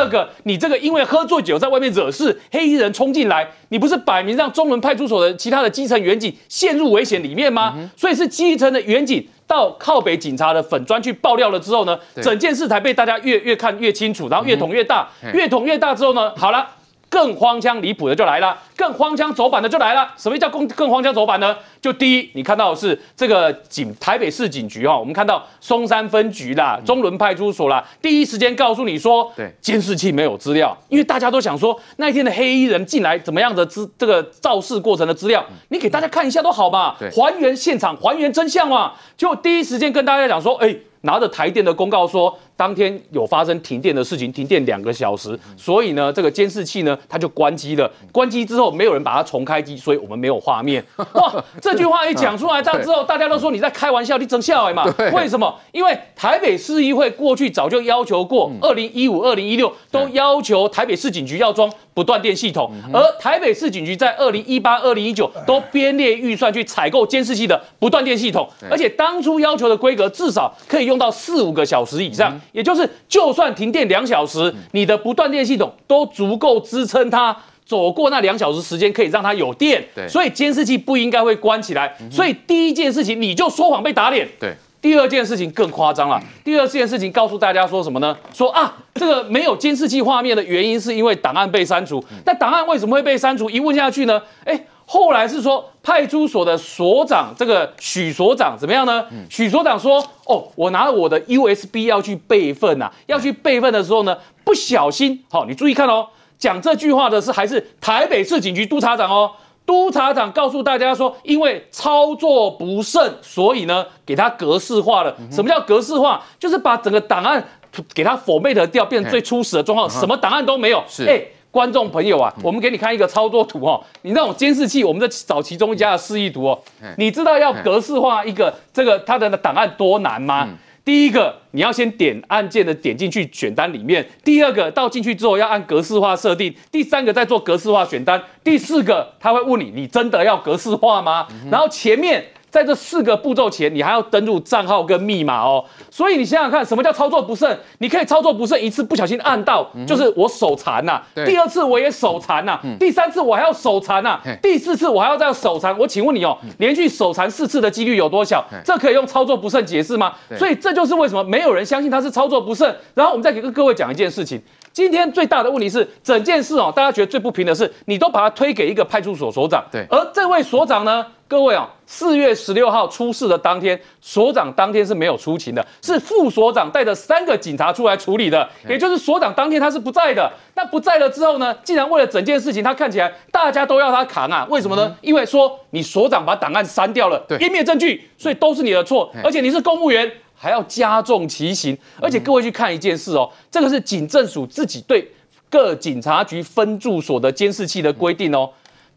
二个，你这个因为喝醉酒在外面惹事，黑衣人冲进来，你不是摆明让中仑派出所的其他的基层员警陷入危险里面吗？嗯、所以是基层的员警到靠北警察的粉砖去爆料了之后呢，整件事才被大家越越看越清楚，然后越捅越大，嗯、越捅越大之后呢，好了。更荒腔离谱的就来了，更荒腔走板的就来了。什么叫更更荒腔走板呢？就第一，你看到的是这个警台北市警局哈，我们看到松山分局啦、中仑派出所啦，第一时间告诉你说，对，监视器没有资料，因为大家都想说那一天的黑衣人进来怎么样的资这个肇事过程的资料，你给大家看一下都好嘛，还原现场，还原真相嘛，就第一时间跟大家讲说，哎，拿着台电的公告说。当天有发生停电的事情，停电两个小时，所以呢，这个监视器呢，它就关机了。关机之后，没有人把它重开机，所以我们没有画面。哇，这句话一讲出来，这样之后，大家都说你在开玩笑，你整笑嘛？为什么？因为台北市议会过去早就要求过，二零一五、二零一六都要求台北市警局要装不断电系统，而台北市警局在二零一八、二零一九都编列预算去采购监视器的不断电系统，而且当初要求的规格至少可以用到四五个小时以上。也就是，就算停电两小时，你的不断电系统都足够支撑它走过那两小时时间，可以让它有电。对，所以监视器不应该会关起来。所以第一件事情，你就说谎被打脸。对，第二件事情更夸张了。第二件事情告诉大家说什么呢？说啊，这个没有监视器画面的原因是因为档案被删除。那档案为什么会被删除？一问下去呢，哎。后来是说派出所的所长，这个许所长怎么样呢？许所长说：“哦，我拿我的 USB 要去备份呐，要去备份的时候呢，不小心，好，你注意看哦，讲这句话的是还是台北市警局督察长哦，督察长告诉大家说，因为操作不慎，所以呢，给他格式化了。什么叫格式化？就是把整个档案给他 format 掉，变成最初始的状况，什么档案都没有。是，哎。”观众朋友啊，我们给你看一个操作图哦。你那种监视器，我们在找其中一家的示意图哦。你知道要格式化一个这个它的档案多难吗？第一个，你要先点按键的点进去选单里面；第二个，到进去之后要按格式化设定；第三个再做格式化选单；第四个，他会问你，你真的要格式化吗？然后前面。在这四个步骤前，你还要登录账号跟密码哦。所以你想想看，什么叫操作不慎？你可以操作不慎一次，不小心按到，就是我手残呐。第二次我也手残呐。第三次我还要手残呐。第四次我还要再手残。我请问你哦，连续手残四次的几率有多小？这可以用操作不慎解释吗？所以这就是为什么没有人相信他是操作不慎。然后我们再给各位讲一件事情。今天最大的问题是，整件事哦，大家觉得最不平的是，你都把它推给一个派出所所长。对。而这位所长呢，各位啊，四月十六号出事的当天，所长当天是没有出勤的，是副所长带着三个警察出来处理的。也就是所长当天他是不在的。那不在了之后呢，竟然为了整件事情，他看起来大家都要他扛啊？为什么呢？因为说你所长把档案删掉了，湮灭证据，所以都是你的错。而且你是公务员。还要加重其刑，而且各位去看一件事哦，这个是警政署自己对各警察局分驻所的监视器的规定哦。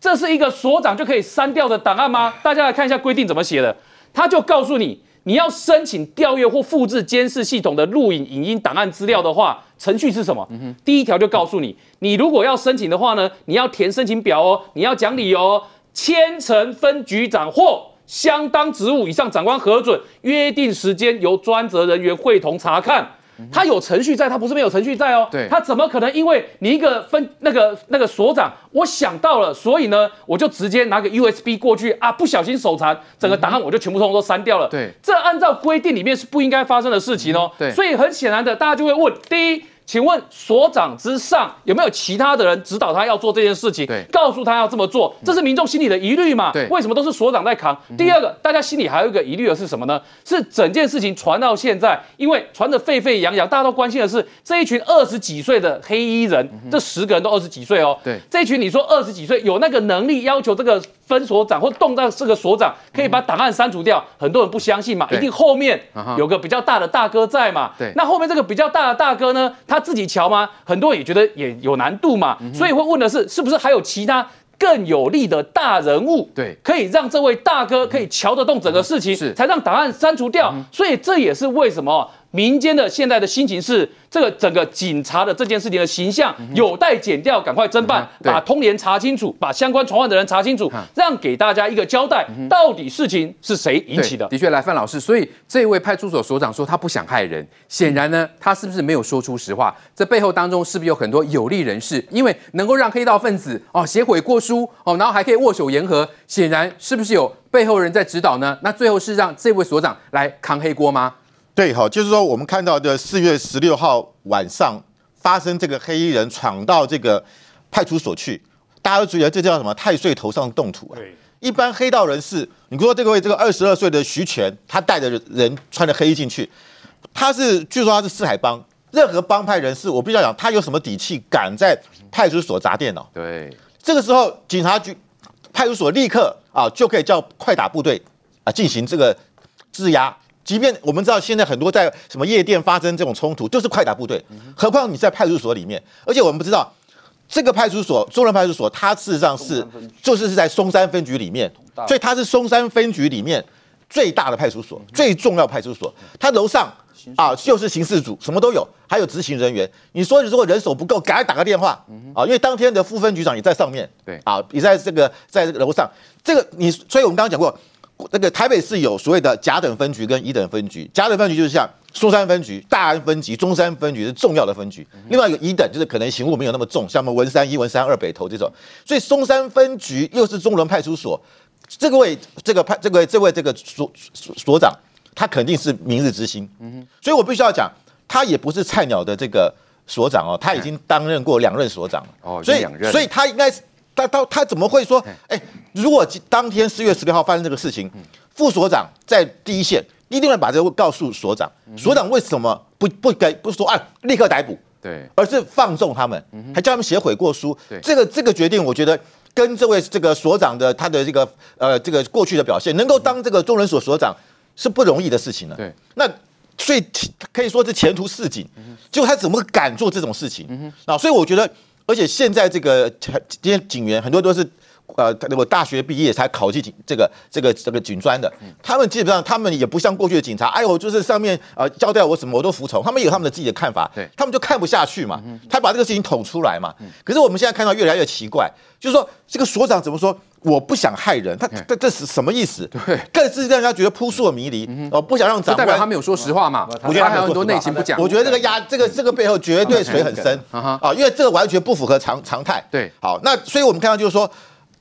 这是一个所长就可以删掉的档案吗？大家来看一下规定怎么写的。他就告诉你，你要申请调阅或复制监视系统的录影、影音档案资料的话，程序是什么？第一条就告诉你，你如果要申请的话呢，你要填申请表哦，你要讲理由哦，签呈分局长或。相当职务以上长官核准，约定时间由专责人员会同查看。他有程序在，他不是没有程序在哦。对，他怎么可能因为你一个分那个那个所长，我想到了，所以呢，我就直接拿个 USB 过去啊，不小心手残，整个档案我就全部通通都删掉了。对，这按照规定里面是不应该发生的事情哦。对，所以很显然的，大家就会问：第一。请问所长之上有没有其他的人指导他要做这件事情？对，告诉他要这么做，这是民众心里的疑虑嘛？对，为什么都是所长在扛？第二个，大家心里还有一个疑虑的是什么呢？是整件事情传到现在，因为传得沸沸扬扬，大家都关心的是这一群二十几岁的黑衣人，这十个人都二十几岁哦。对，这一群你说二十几岁有那个能力要求这个分所长或动到这个所长可以把档案删除掉，很多人不相信嘛，一定后面有个比较大的大哥在嘛。对，那后面这个比较大的大哥呢？他自己瞧吗？很多人也觉得也有难度嘛，所以会问的是，是不是还有其他更有力的大人物，对，可以让这位大哥可以瞧得动整个事情，是才让档案删除掉。所以这也是为什么民间的现在的心情是，这个整个警察的这件事情的形象有待减掉，赶快侦办，把通联查清楚，把相关传唤的人查清楚，让给大家一个交代，到底事情是谁引起的？的确，来范老师，所以这位派出所所长说他不想害人，显然呢，他是不是没有说出实话？这背后当中是不是有很多有利人士？因为能够让黑道分子哦写悔过书哦，然后还可以握手言和，显然是不是有背后人在指导呢？那最后是让这位所长来扛黑锅吗？对，好，就是说我们看到的四月十六号晚上发生这个黑衣人闯到这个派出所去，大家都觉得这叫什么？太岁头上动土啊！对，一般黑道人士，你说这个位这个二十二岁的徐全，他带着人穿着黑衣进去，他是据说他是四海帮，任何帮派人士，我必须要讲，他有什么底气敢在派出所砸电脑？对，这个时候警察局派出所立刻啊就可以叫快打部队啊进行这个制压。即便我们知道现在很多在什么夜店发生这种冲突，就是快打部队，何况你在派出所里面，而且我们不知道这个派出所中仑派出所，它事实上是就是是在松山分局里面，所以它是松山分局里面最大的派出所，最重要派出所。它楼上啊就是刑事组，什么都有，还有执行人员。你说如果人手不够，赶快打个电话啊，因为当天的副分局长也在上面，对啊，也在这个在这个楼上。这个你，所以我们刚刚讲过。那个台北市有所谓的甲等分局跟乙等分局，甲等分局就是像松山分局、大安分局、中山分局是重要的分局，另外一个乙等就是可能刑务没有那么重，像我们文山一、文山二、北投这种，所以松山分局又是中仑派出所，这个位这个派这个位这位这个所所所长，他肯定是明日之星，所以我必须要讲，他也不是菜鸟的这个所长哦，他已经担任过两任所长了，哦，所以所以他应该是。他他他怎么会说？哎，如果当天四月十六号发生这个事情，副所长在第一线，一定会把这个告诉所长。所长为什么不不给不说啊？立刻逮捕，对，而是放纵他们，还叫他们写悔过书。这个这个决定，我觉得跟这位这个所长的他的这个呃这个过去的表现，能够当这个中人所所长是不容易的事情了。对，那所以可以说是前途似锦，就他怎么敢做这种事情啊？所以我觉得。而且现在这个这些警员很多都是，呃，那个大学毕业才考进警这个这个这个警专的，他们基本上他们也不像过去的警察，哎呦，就是上面呃交代我什么我都服从，他们有他们的自己的看法，他们就看不下去嘛，他把这个事情捅出来嘛。可是我们现在看到越来越奇怪，就是说这个所长怎么说？我不想害人，他这这是什么意思？对，更是让人家觉得扑朔迷离。哦，不想让长官，代表他没有说实话嘛？我觉得还有很多内情不讲。我觉得这个压，这个这个背后绝对水很深啊！因为这个完全不符合常常态。对，好，那所以我们看到就是说，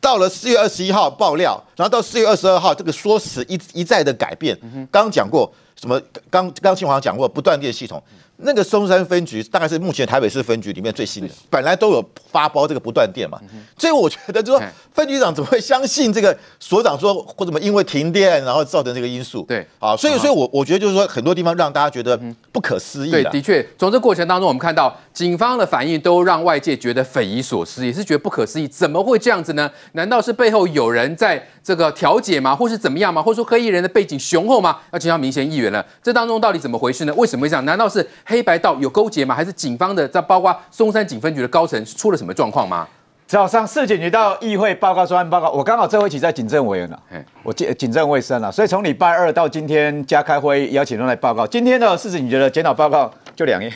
到了四月二十一号爆料，然后到四月二十二号，这个说辞一一再的改变。刚刚讲过什么？刚刚清华讲过不断电系统。那个松山分局大概是目前台北市分局里面最新的，本来都有发包这个不断电嘛，所以我觉得就说分局长怎么会相信这个所长说或怎么因为停电然后造成这个因素？对，啊，所以所以我我觉得就是说很多地方让大家觉得不可思议。对，的确，从这过程当中我们看到警方的反应都让外界觉得匪夷所思，也是觉得不可思议，怎么会这样子呢？难道是背后有人在这个调解吗？或是怎么样吗？或者说黑衣人的背景雄厚吗？要请教明贤议员了，这当中到底怎么回事呢？为什么会这样？难道是？黑白道有勾结吗？还是警方的在包括松山警分局的高层出了什么状况吗？早上市警局到议会报告专案报告，我刚好这回起在警政委员了，我警警政卫生了，所以从礼拜二到今天加开会邀请人来报告。今天的市警局的检讨报告就两页，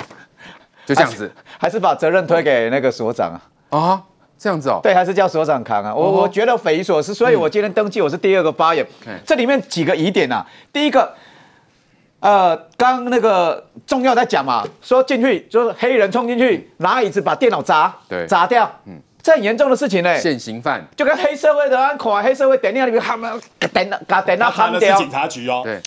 就这样子，还是，还是把责任推给那个所长啊？啊，这样子哦？对，还是叫所长扛啊？我我觉得匪夷所思，所以我今天登记我是第二个发言。这里面几个疑点啊，第一个。呃，刚那个重要在讲嘛，说进去就是黑人冲进去拿椅子把电脑砸，对，砸掉，嗯，这很严重的事情呢。现行犯就跟黑社会的安款，黑社会电脑里面他们电脑把电脑焊掉。警察局哦，对。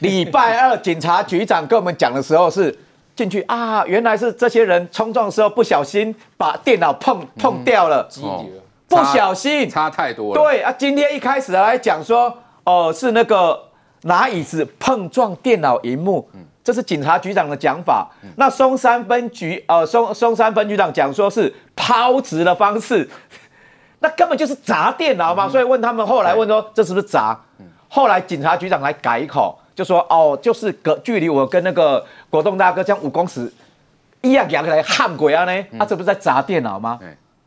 礼拜二警察局长跟我们讲的时候是进去啊，原来是这些人冲撞的时候不小心把电脑碰碰掉了，嗯、不小心差，差太多了。对啊，今天一开始来讲说，哦、呃，是那个。拿椅子碰撞电脑荧幕，这是警察局长的讲法。那松山分局呃松松山分局长讲说是抛掷的方式，那根本就是砸电脑嘛。所以问他们后来问说这是不是砸？后来警察局长来改口，就说哦就是隔距离我跟那个国栋大哥这样五公尺一样两个来焊鬼啊呢？他这不是在砸电脑吗？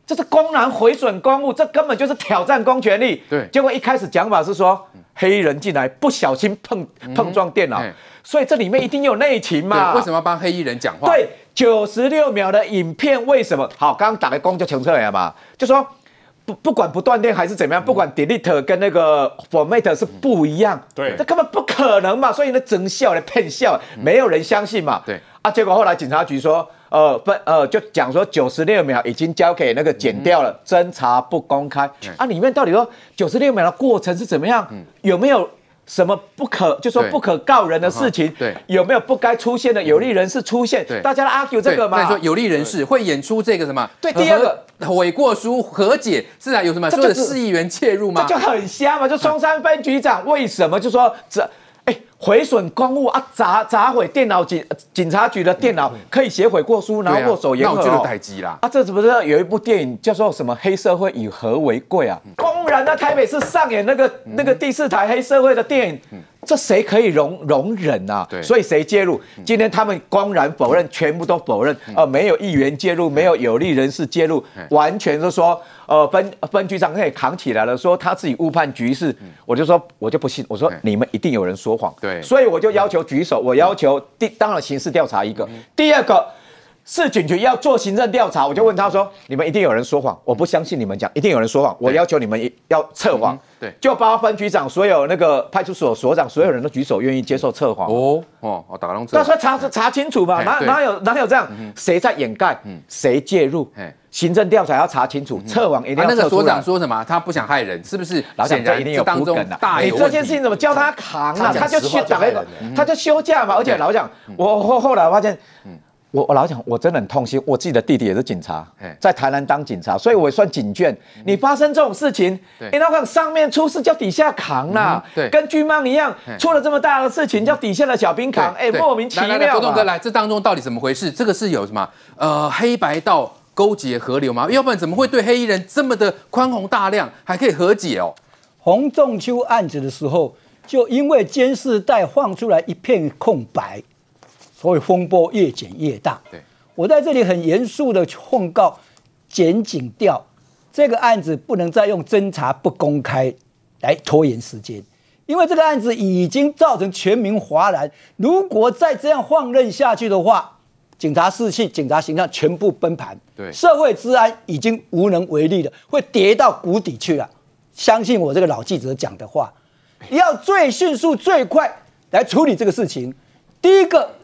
这是公然毁损公务，这根本就是挑战公权力。对，结果一开始讲法是说。黑衣人进来不小心碰碰撞电脑，嗯、所以这里面一定有内情嘛？为什么要帮黑衣人讲话？对，九十六秒的影片为什么？好，刚刚打个光就清楚了嘛？就说不不管不断电还是怎么样，不管 delete 跟那个 format 是不一样，对，这根本不可能嘛！所以呢，真笑的骗笑，没有人相信嘛？对啊，结果后来警察局说。呃，分呃，就讲说九十六秒已经交给那个剪掉了，侦、嗯、查不公开、嗯、啊。里面到底说九十六秒的过程是怎么样？嗯、有没有什么不可就说不可告人的事情？对，对有没有不该出现的有利人士出现？对，大家来 argue 这个嘛。说有利人士会演出这个什么？对，第二个悔过书和解是啊，有什么说的市议员介入吗？这就很瞎嘛。就松山分局长为什么就说这？哎，毁损公物啊，砸砸毁电脑警警察局的电脑，可以写悔过书，然后握手言和、哦。那我就待机啦。啊，这是不是有一部电影叫做什么《黑社会以和为贵》啊？公然那台北市上演那个那个第四台黑社会的电影。这谁可以容容忍啊？对，所以谁介入？今天他们公然否认，全部都否认。呃，没有议员介入，没有有利人士介入，完全是说，呃，分分局长可以扛起来了，说他自己误判局势。我就说，我就不信。我说你们一定有人说谎。对，所以我就要求举手，我要求第当然刑事调查一个，第二个。市警局要做行政调查，我就问他说：“你们一定有人说谎，我不相信你们讲，一定有人说谎。我要求你们要测谎。”对，就包括分局长、所有那个派出所所长，所有人都举手愿意接受测谎。哦哦，我打个龙。那说查查清楚嘛？哪哪有哪有这样？谁在掩盖？谁介入？行政调查要查清楚，测谎一定要。那个所长说什么？他不想害人，是不是？老蒋这一定有当中你这件事情怎么叫他扛啊？他就去打一个，他就休假嘛。而且老蒋，我后后来发现，我我老讲，我真的很痛心。我自己的弟弟也是警察，在台南当警察，所以我也算警眷。你发生这种事情，你那看上面出事叫底下扛啦，对，跟巨蟒一样，出了这么大的事情叫底下的小兵扛，哎，莫名其妙。来来来，国栋哥来，这当中到底怎么回事？这个是有什么呃黑白道勾结合流吗？要不然怎么会对黑衣人这么的宽宏大量，还可以和解哦？洪仲秋案子的时候，就因为监视带放出来一片空白。所以风波越减越大。对，我在这里很严肃的控告检警调，这个案子不能再用侦查不公开来拖延时间，因为这个案子已经造成全民哗然。如果再这样放任下去的话，警察士气、警察形象全部崩盘，对，社会治安已经无能为力了，会跌到谷底去了。相信我这个老记者讲的话，要最迅速、最快来处理这个事情。第一个。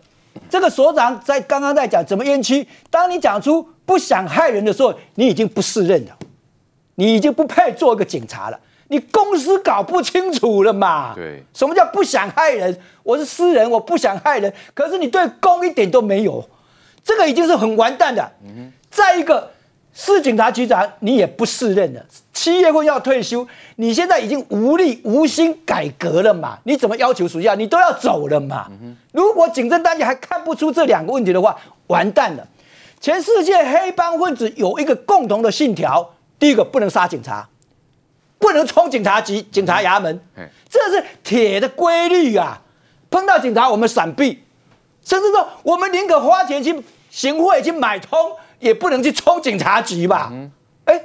这个所长在刚刚在讲怎么冤屈。当你讲出不想害人的时候，你已经不适任了，你已经不配做一个警察了。你公司搞不清楚了嘛？对，什么叫不想害人？我是私人，我不想害人，可是你对公一点都没有，这个已经是很完蛋的。嗯，再一个。市警察局长，你也不适任了。七月份要退休，你现在已经无力无心改革了嘛？你怎么要求属下？你都要走了嘛？如果警政单局还看不出这两个问题的话，完蛋了。全世界黑帮分子有一个共同的信条：第一个，不能杀警察，不能冲警察局、警察衙门，这是铁的规律啊！碰到警察，我们闪避，甚至说我们宁可花钱去行贿去买通。也不能去冲警察局吧？哎、嗯，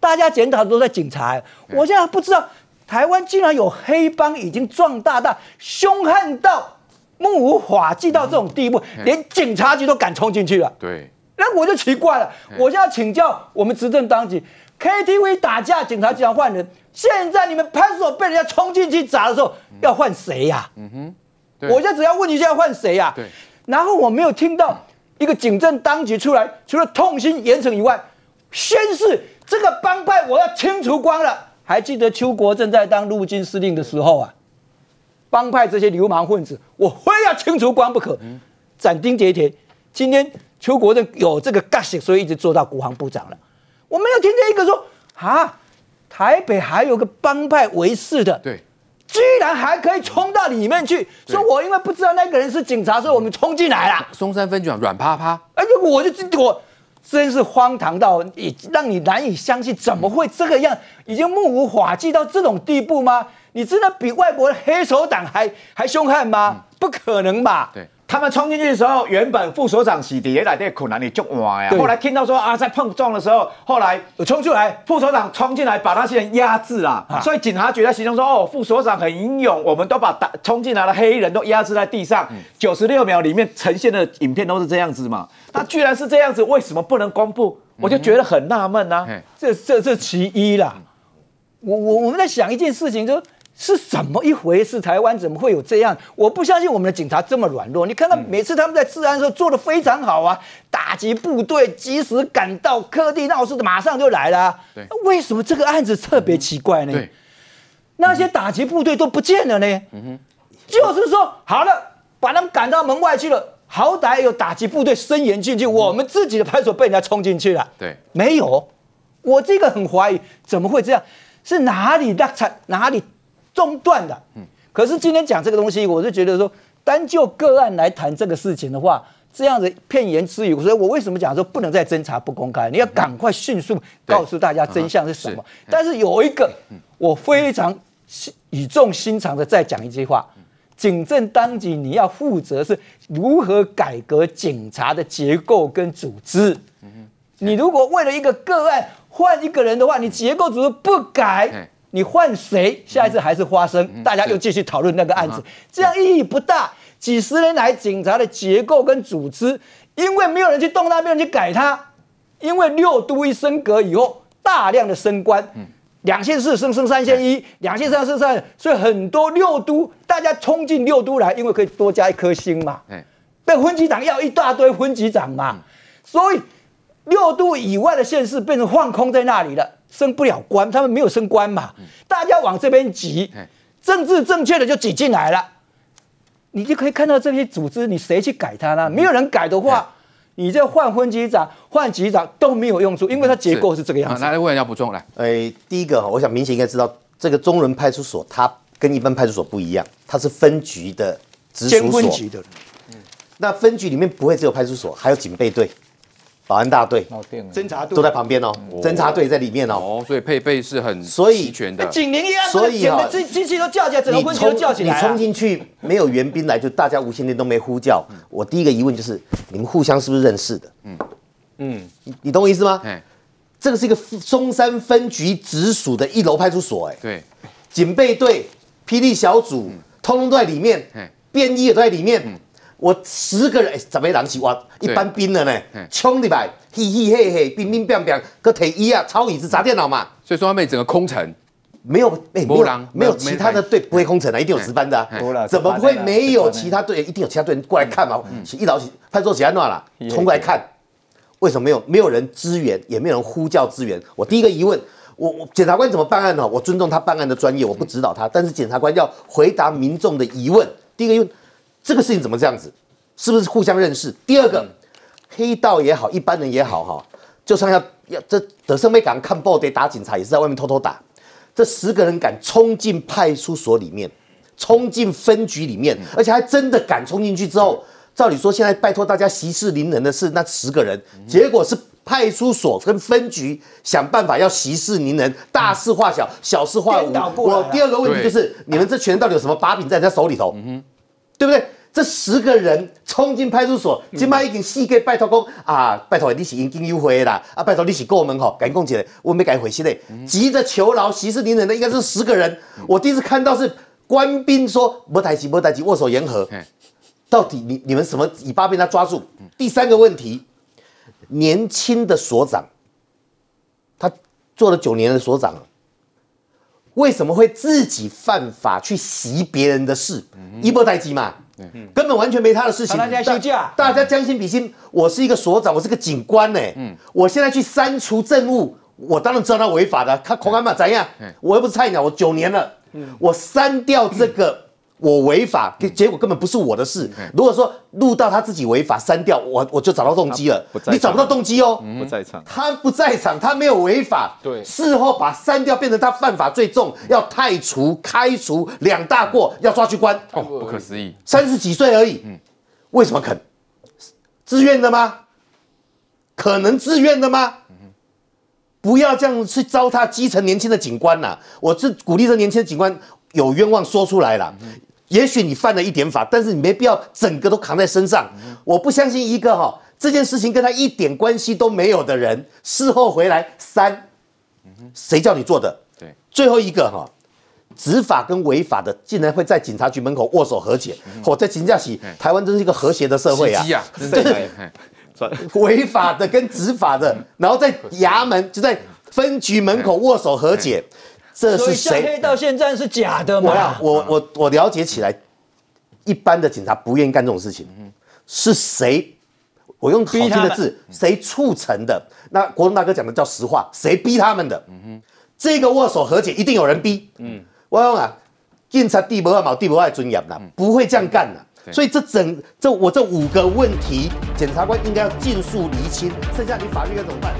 大家检讨都在警察。我现在不知道台湾竟然有黑帮已经壮大到凶悍到目无法纪到这种地步，嗯、连警察局都敢冲进去了。对，那我就奇怪了。我现在请教我们执政当局，KTV 打架，警察局要换人。现在你们派出所被人家冲进去砸的时候，要换谁呀？嗯哼，我现在只要问你，现在换谁呀？对，然后我没有听到。一个警政当局出来，除了痛心严惩以外，宣誓这个帮派我要清除光了。还记得邱国正在当陆军司令的时候啊，帮派这些流氓混子，我非要清除光不可，斩钉截铁。今天邱国正有这个个性，所以一直做到国防部长了。我没有听见一个说啊，台北还有个帮派为事的。对。居然还可以冲到里面去，说我因为不知道那个人是警察，所以我们冲进来了。松山分局长软趴趴，哎，我就我真是荒唐到也让你难以相信，怎么会这个样？已经目无法纪到这种地步吗？你真的比外国的黑手党还还凶悍吗？不可能吧？对。他们冲进去的时候，原本副所长洗碟来的困难，你就哇呀。后来听到说啊，在碰撞的时候，后来冲出来，副所长冲进来把那些人压制了。啊、所以警察局在形容说，哦，副所长很英勇，我们都把打冲进来的黑衣人都压制在地上。九十六秒里面呈现的影片都是这样子嘛？他居然是这样子，为什么不能公布？我就觉得很纳闷呐。这这这其一啦。我我我们在想一件事情，就是。是怎么一回事？台湾怎么会有这样？我不相信我们的警察这么软弱。你看到每次他们在治安的时候做的非常好啊，打击部队及时赶到，科地闹事的马上就来了为什么这个案子特别奇怪呢？对，那些打击部队都不见了呢？就是说好了，把他们赶到门外去了，好歹有打击部队伸援进去，我们自己的派出所被人家冲进去了。对，没有，我这个很怀疑，怎么会这样？是哪里落差？哪里？中断的，嗯，可是今天讲这个东西，我就觉得说，单就个案来谈这个事情的话，这样子片言只语，所以我为什么讲说不能再侦查不公开？你要赶快迅速告诉大家真相是什么。但是有一个，我非常语重心长的再讲一句话：警政当局你要负责是如何改革警察的结构跟组织。你如果为了一个个案换一个人的话，你结构组织不改。你换谁，下一次还是花生，嗯、大家又继续讨论那个案子，这样意义不大。几十年来，警察的结构跟组织，因为没有人去动它，没有人去改它，因为六都一升格以后，大量的升官，两线四升升三线一，两线三升三，所以很多六都大家冲进六都来，因为可以多加一颗星嘛。被分局长要一大堆分局长嘛，所以六都以外的县市变成放空在那里了。升不了官，他们没有升官嘛，大家往这边挤，政治正确的就挤进来了，你就可以看到这些组织，你谁去改它呢？没有人改的话，你这换分局长、换局长都没有用处，因为它结构是这个样子。来，问要补充来，哎，第一个，我想明显应该知道，这个中仑派出所它跟一般派出所不一样，它是分局的直属所。分局的，那分局里面不会只有派出所，还有警备队。保安大队、侦查队都在旁边哦，侦查队在里面哦，哦，所以配备是很齐全的。警铃一样，所以啊，机机器都叫起来，整个都叫起来。你冲进去没有援兵来，就大家无线电都没呼叫。我第一个疑问就是，你们互相是不是认识的？嗯嗯，你懂我意思吗？这个是一个中山分局直属的一楼派出所，哎，对，警备队、霹雳小组，通通都在里面，便衣也都在里面。我十个人，十个人是哇，一般兵了呢，冲里来，嘿嘿嘿嘿，兵兵变变，个腿一啊，抄椅子砸电脑嘛。所以说他们整个空城，没有，没有，没有其他的队不会空城啊，一定有值班的。怎么会没有其他队？一定有其他队员过来看嘛。一早起派出所起来乱了，冲过来看，为什么没有？没有人支援，也没有人呼叫支援。我第一个疑问，我我检察官怎么办案呢？我尊重他办案的专业，我不指导他，但是检察官要回答民众的疑问。第一个疑问。这个事情怎么这样子？是不是互相认识？第二个，黑道也好，一般人也好，哈，就算要要这德胜没敢看报得打警察，也是在外面偷偷打。这十个人敢冲进派出所里面，冲进分局里面，而且还真的敢冲进去之后，照理说现在拜托大家息事宁人的是那十个人，结果是派出所跟分局想办法要息事宁人，大事化小，小事化无。我第二个问题就是，你们这群人到底有什么把柄在人家手里头？对不对？这十个人冲进派出所，今麦已经四个拜托讲啊，拜托你是已经优惠啦，啊，拜托你是过门吼，赶紧讲起来，我没改回去嘞，急着求饶，息事宁人的应该是十个人。我第一次看到是官兵说没代志，没代志，握手言和。到底你你们什么尾巴被他抓住？第三个问题，年轻的所长，他做了九年的所长。为什么会自己犯法去袭别人的事？一波待机嘛，根本完全没他的事情。大家休假，大家将心比心。我是一个所长，我是个警官呢。我现在去删除证物，我当然知道他违法的。他恐安嘛？怎样？我又不是菜鸟，我九年了，我删掉这个。我违法，结果根本不是我的事。如果说录到他自己违法，删掉我，我就找到动机了。你找不到动机哦，不在场，他不在场，他没有违法。对，事后把删掉变成他犯法最重，要太除、开除两大过，要抓去关。哦，不可思议，三十几岁而已，为什么肯？自愿的吗？可能自愿的吗？不要这样去糟蹋基层年轻的警官呐！我是鼓励这年轻的警官有冤枉说出来了。也许你犯了一点法，但是你没必要整个都扛在身上。我不相信一个哈这件事情跟他一点关系都没有的人，事后回来三，谁叫你做的？对，最后一个哈，执法跟违法的竟然会在警察局门口握手和解。我在评价起台湾真是一个和谐的社会啊！对，违法的跟执法的，然后在衙门就在分局门口握手和解。这是谁？黑道线战是假的吗？我我我我了解起来，一般的警察不愿意干这种事情。嗯是谁？我用好听的字，谁促成的？那国栋大哥讲的叫实话，谁逼他们的？这个握手和解一定有人逼。嗯，我讲啊，警察地不爱毛，地不爱尊严的，不会这样干的。所以这整这我这五个问题，检察官应该要尽速厘清。剩下你法律该怎么办？